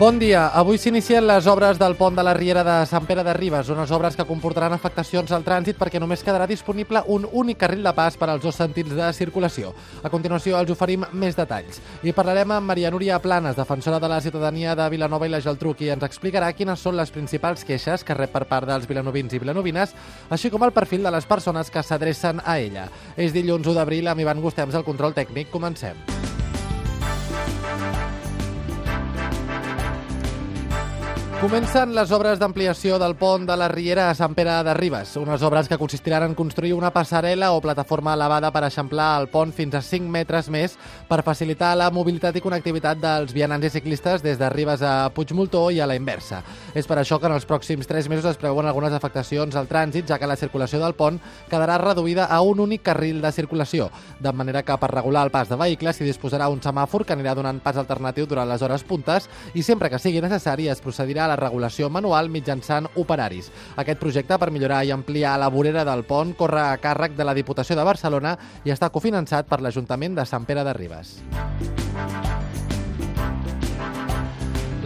Bon dia. Avui s'inicien les obres del pont de la Riera de Sant Pere de Ribes, unes obres que comportaran afectacions al trànsit perquè només quedarà disponible un únic carril de pas per als dos sentits de circulació. A continuació els oferim més detalls. I parlarem amb Maria Núria Planes, defensora de la ciutadania de Vilanova i la Geltrú, qui ens explicarà quines són les principals queixes que rep per part dels vilanovins i vilanovines, així com el perfil de les persones que s'adrecen a ella. És dilluns 1 d'abril amb Ivan Gustems al control tècnic. Comencem. Comencen les obres d'ampliació del pont de la Riera a Sant Pere de Ribes, unes obres que consistiran en construir una passarel·la o plataforma elevada per eixamplar el pont fins a 5 metres més per facilitar la mobilitat i connectivitat dels vianants i ciclistes des de Ribes a Puigmoltó i a la inversa. És per això que en els pròxims 3 mesos es preveuen algunes afectacions al trànsit, ja que la circulació del pont quedarà reduïda a un únic carril de circulació, de manera que per regular el pas de vehicles s'hi disposarà un semàfor que anirà donant pas alternatiu durant les hores puntes i sempre que sigui necessari es procedirà la regulació manual mitjançant operaris. Aquest projecte per millorar i ampliar la vorera del pont corre a càrrec de la Diputació de Barcelona i està cofinançat per l'Ajuntament de Sant Pere de Ribes.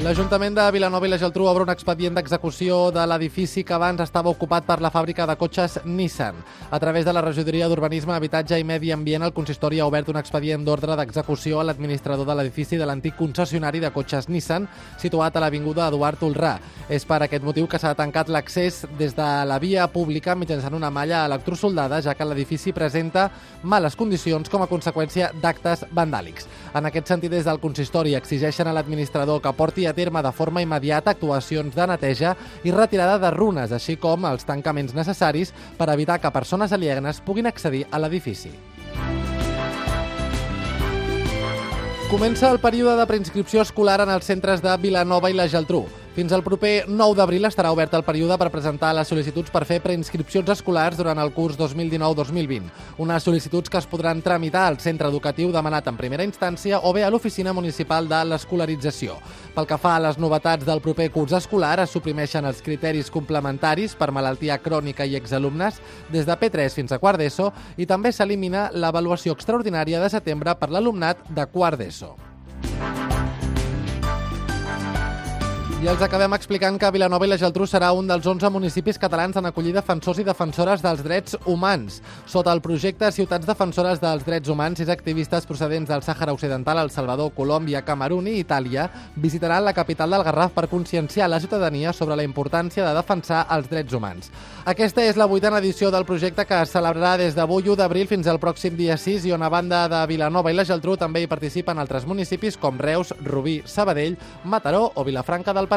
L'Ajuntament de Vilanova i la Geltrú obre un expedient d'execució de l'edifici que abans estava ocupat per la fàbrica de cotxes Nissan. A través de la Regidoria d'Urbanisme, Habitatge i Medi Ambient, el consistori ha obert un expedient d'ordre d'execució a l'administrador de l'edifici de l'antic concessionari de cotxes Nissan, situat a l'Avinguda Eduard Tolrà. És per aquest motiu que s'ha tancat l'accés des de la via pública mitjançant una malla electrosoldada, ja que l'edifici presenta males condicions com a conseqüència d'actes vandàlics. En aquest sentit, des del consistori exigeixen a l'administrador que porti a terme de forma immediata actuacions de neteja i retirada de runes, així com els tancaments necessaris per evitar que persones alienes puguin accedir a l'edifici. Comença el període de preinscripció escolar en els centres de Vilanova i la Geltrú. Fins al proper 9 d'abril estarà obert el període per presentar les sol·licituds per fer preinscripcions escolars durant el curs 2019-2020. Unes sol·licituds que es podran tramitar al centre educatiu demanat en primera instància o bé a l'Oficina Municipal de l'Escolarització. Pel que fa a les novetats del proper curs escolar, es suprimeixen els criteris complementaris per malaltia crònica i exalumnes des de P3 fins a quart d'ESO i també s'elimina l'avaluació extraordinària de setembre per l'alumnat de quart d'ESO. I els acabem explicant que Vilanova i la Geltrú serà un dels 11 municipis catalans en acollir defensors i defensores dels drets humans. Sota el projecte Ciutats Defensores dels Drets Humans, sis activistes procedents del Sàhara Occidental, El Salvador, Colòmbia, Camerún i Itàlia visitaran la capital del Garraf per conscienciar la ciutadania sobre la importància de defensar els drets humans. Aquesta és la vuitena edició del projecte que es celebrarà des d'avui 1 d'abril fins al pròxim dia 6 i on a banda de Vilanova i la Geltrú també hi participen altres municipis com Reus, Rubí, Sabadell, Mataró o Vilafranca del Penedès.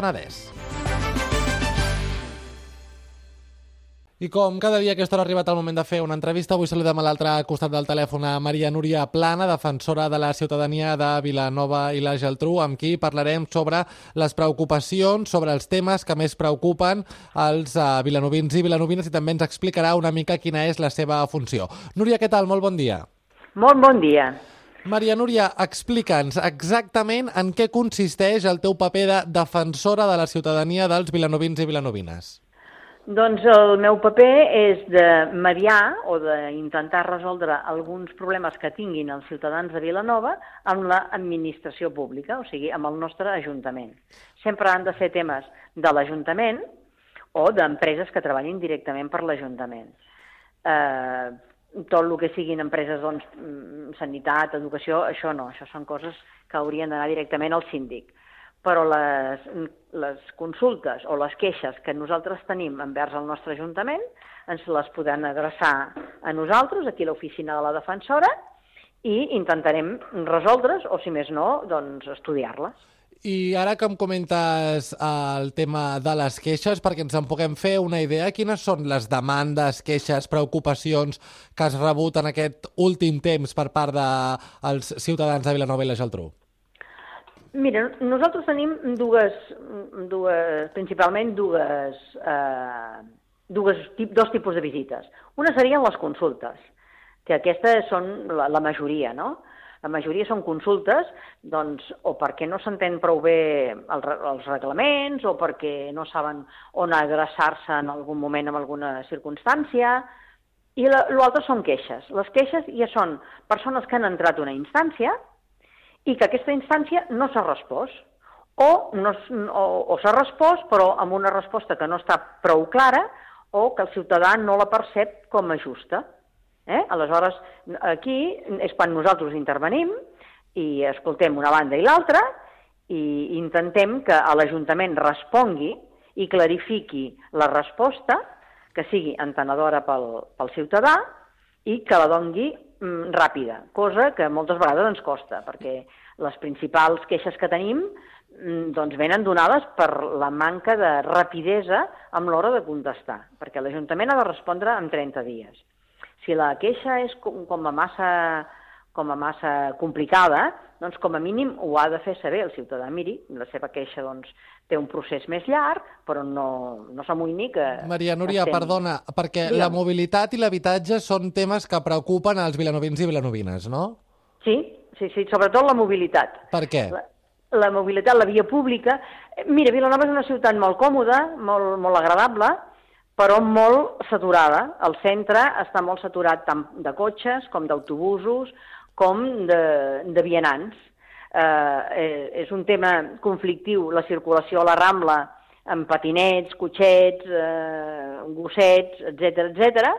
I com cada dia a aquesta hora ha arribat el moment de fer una entrevista, avui saludem a l'altre costat del telèfon a Maria Núria Plana, defensora de la ciutadania de Vilanova i la Geltrú, amb qui parlarem sobre les preocupacions, sobre els temes que més preocupen els uh, vilanovins i vilanovines i també ens explicarà una mica quina és la seva funció. Núria, què tal? Molt bon dia. Molt bon dia. Maria Núria, explica'ns exactament en què consisteix el teu paper de defensora de la ciutadania dels vilanovins i vilanovines. Doncs el meu paper és de mediar o d'intentar resoldre alguns problemes que tinguin els ciutadans de Vilanova amb l'administració pública, o sigui, amb el nostre Ajuntament. Sempre han de ser temes de l'Ajuntament o d'empreses que treballin directament per l'Ajuntament. Eh, tot el que siguin empreses, doncs, sanitat, educació, això no, això són coses que haurien d'anar directament al síndic però les, les consultes o les queixes que nosaltres tenim envers el nostre Ajuntament ens les podem adreçar a nosaltres, aquí a l'oficina de la defensora, i intentarem resoldre's, o si més no, doncs estudiar-les. I ara que em comentes el tema de les queixes, perquè ens en puguem fer una idea, quines són les demandes, queixes, preocupacions que has rebut en aquest últim temps per part dels de ciutadans de Vilanova i la Geltrú? Mira, nosaltres tenim dues, dues principalment dues, eh, dues, dos tipus de visites. Una serien les consultes, que aquestes són la, la majoria, no? La majoria són consultes, doncs, o perquè no s'entén prou bé el, els reglaments, o perquè no saben on adreçar-se en algun moment en alguna circumstància, i l'altre són queixes. Les queixes ja són persones que han entrat a una instància i que aquesta instància no s'ha respost, o, no, o, o s'ha respost però amb una resposta que no està prou clara o que el ciutadà no la percep com a justa. Eh? Aleshores, aquí és quan nosaltres intervenim i escoltem una banda i l'altra i intentem que l'Ajuntament respongui i clarifiqui la resposta, que sigui entenedora pel, pel ciutadà i que la dongui mm, ràpida, cosa que moltes vegades ens costa, perquè les principals queixes que tenim mm, doncs venen donades per la manca de rapidesa amb l'hora de contestar, perquè l'Ajuntament ha de respondre en 30 dies. Si la queixa és com, com a massa com a massa complicada, doncs com a mínim ho ha de fer saber el ciutadà. Miri, la seva queixa doncs, té un procés més llarg, però no, no s'amoïni que... Maria Núria, estem... perdona, perquè Digue'm. la mobilitat i l'habitatge són temes que preocupen als vilanovins i vilanovines, no? Sí, sí, sí, sobretot la mobilitat. Per què? La, la mobilitat, la via pública. Mira, Vilanova és una ciutat molt còmoda, molt, molt agradable, però molt saturada. El centre està molt saturat tant de cotxes com d'autobusos com de, de vianants. Eh, eh, és un tema conflictiu la circulació a la Rambla amb patinets, cotxets, eh, gossets, etc etc.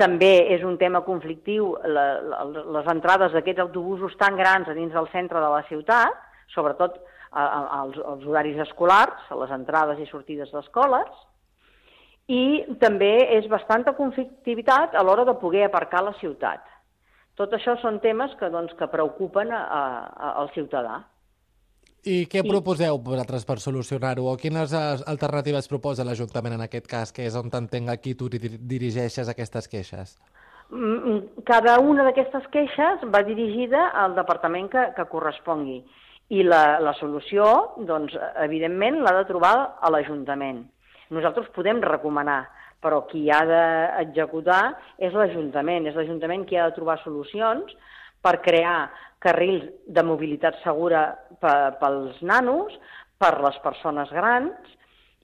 També és un tema conflictiu la, la, les entrades d'aquests autobusos tan grans a dins del centre de la ciutat, sobretot als, als horaris escolars, a les entrades i sortides d'escoles, i també és bastanta conflictivitat a l'hora de poder aparcar la ciutat. Tot això són temes que, doncs, que preocupen a, a, al ciutadà. I què I... proposeu vosaltres per solucionar-ho? O quines alternatives proposa l'Ajuntament en aquest cas, que és on t'entenc aquí tu dirigeixes aquestes queixes? Mm, mm, cada una d'aquestes queixes va dirigida al departament que, que correspongui. I la, la solució, doncs, evidentment, l'ha de trobar a l'Ajuntament. Nosaltres podem recomanar, però qui ha d'executar és l'Ajuntament. És l'Ajuntament qui ha de trobar solucions per crear carrils de mobilitat segura pels nanos, per les persones grans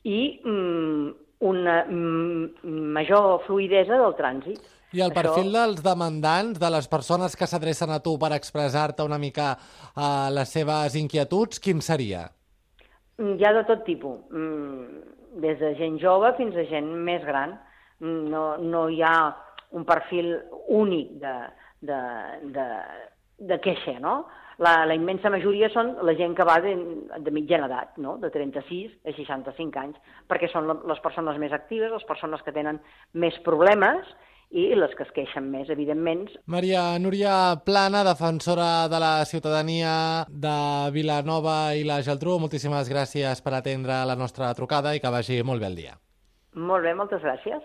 i mm, una mm, major fluidesa del trànsit. I el perfil Això... dels demandants, de les persones que s'adrecen a tu per expressar-te una mica uh, les seves inquietuds, quin seria? Hi ha de tot tipus. Mm, des de gent jove fins a gent més gran. No, no hi ha un perfil únic de, de, de, de queixa, no? La, la immensa majoria són la gent que va de, de mitjana edat, no? de 36 a 65 anys, perquè són les persones més actives, les persones que tenen més problemes i les que es queixen més, evidentment. Maria Núria Plana, defensora de la ciutadania de Vilanova i la Geltrú, moltíssimes gràcies per atendre la nostra trucada i que vagi molt bé el dia. Molt bé, moltes gràcies.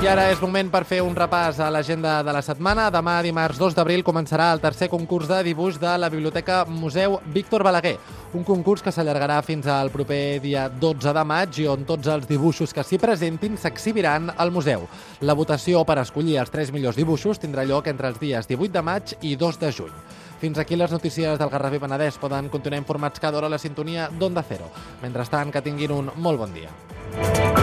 I ara és moment per fer un repàs a l'agenda de la setmana. Demà, dimarts 2 d'abril, començarà el tercer concurs de dibuix de la Biblioteca Museu Víctor Balaguer. Un concurs que s'allargarà fins al proper dia 12 de maig i on tots els dibuixos que s'hi presentin s'exhibiran al museu. La votació per escollir els tres millors dibuixos tindrà lloc entre els dies 18 de maig i 2 de juny. Fins aquí les notícies del Garraf i Penedès. Poden continuar informats cada hora a la sintonia d'Onda Cero. Mentrestant, que tinguin un molt bon dia.